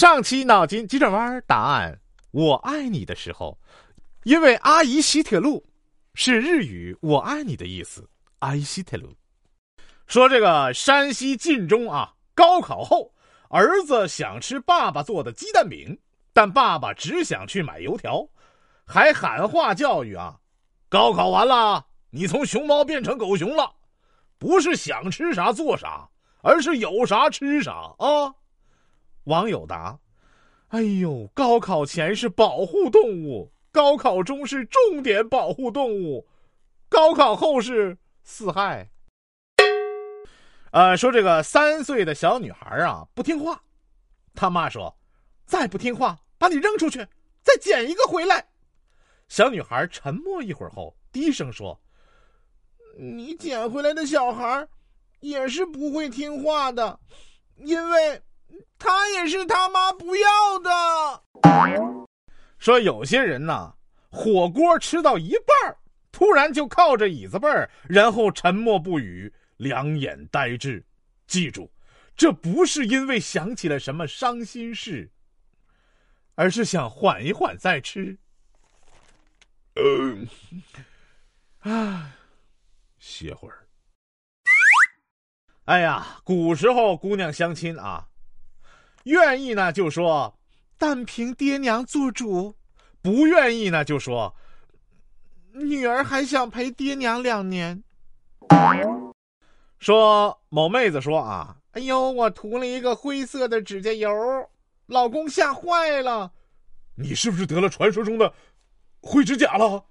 上期脑筋急转弯答案：我爱你的时候，因为阿姨西铁路是日语“我爱你”的意思。阿姨西铁路说：“这个山西晋中啊，高考后，儿子想吃爸爸做的鸡蛋饼，但爸爸只想去买油条，还喊话教育啊：高考完了，你从熊猫变成狗熊了，不是想吃啥做啥，而是有啥吃啥啊。”网友答：“哎呦，高考前是保护动物，高考中是重点保护动物，高考后是四害。”呃，说这个三岁的小女孩啊不听话，他妈说：“再不听话，把你扔出去，再捡一个回来。”小女孩沉默一会儿后，低声说：“你捡回来的小孩，也是不会听话的，因为。”他也是他妈不要的。说有些人呐，火锅吃到一半突然就靠着椅子背儿，然后沉默不语，两眼呆滞。记住，这不是因为想起了什么伤心事，而是想缓一缓再吃。嗯，啊，歇会儿。哎呀，古时候姑娘相亲啊。愿意呢，就说但凭爹娘做主；不愿意呢，就说女儿还想陪爹娘两年。说某妹子说啊，哎呦，我涂了一个灰色的指甲油，老公吓坏了。你是不是得了传说中的灰指甲了？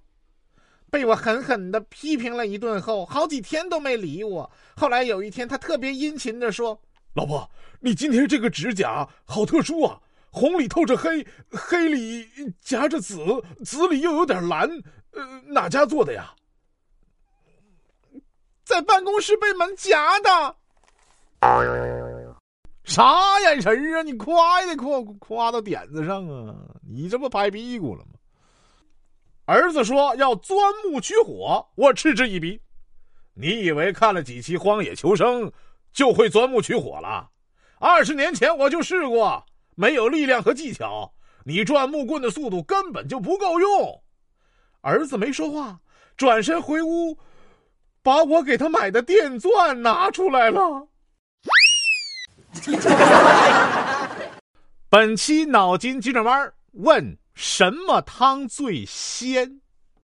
被我狠狠的批评了一顿后，好几天都没理我。后来有一天，他特别殷勤的说。老婆，你今天这个指甲好特殊啊，红里透着黑，黑里夹着紫，紫里又有点蓝，呃，哪家做的呀？在办公室被门夹的。啥眼神啊？你夸也得夸夸到点子上啊！你这不拍屁股了吗？儿子说要钻木取火，我嗤之以鼻。你以为看了几期《荒野求生》？就会钻木取火了。二十年前我就试过，没有力量和技巧，你转木棍的速度根本就不够用。儿子没说话，转身回屋，把我给他买的电钻拿出来了。本期脑筋急转弯问：什么汤最鲜？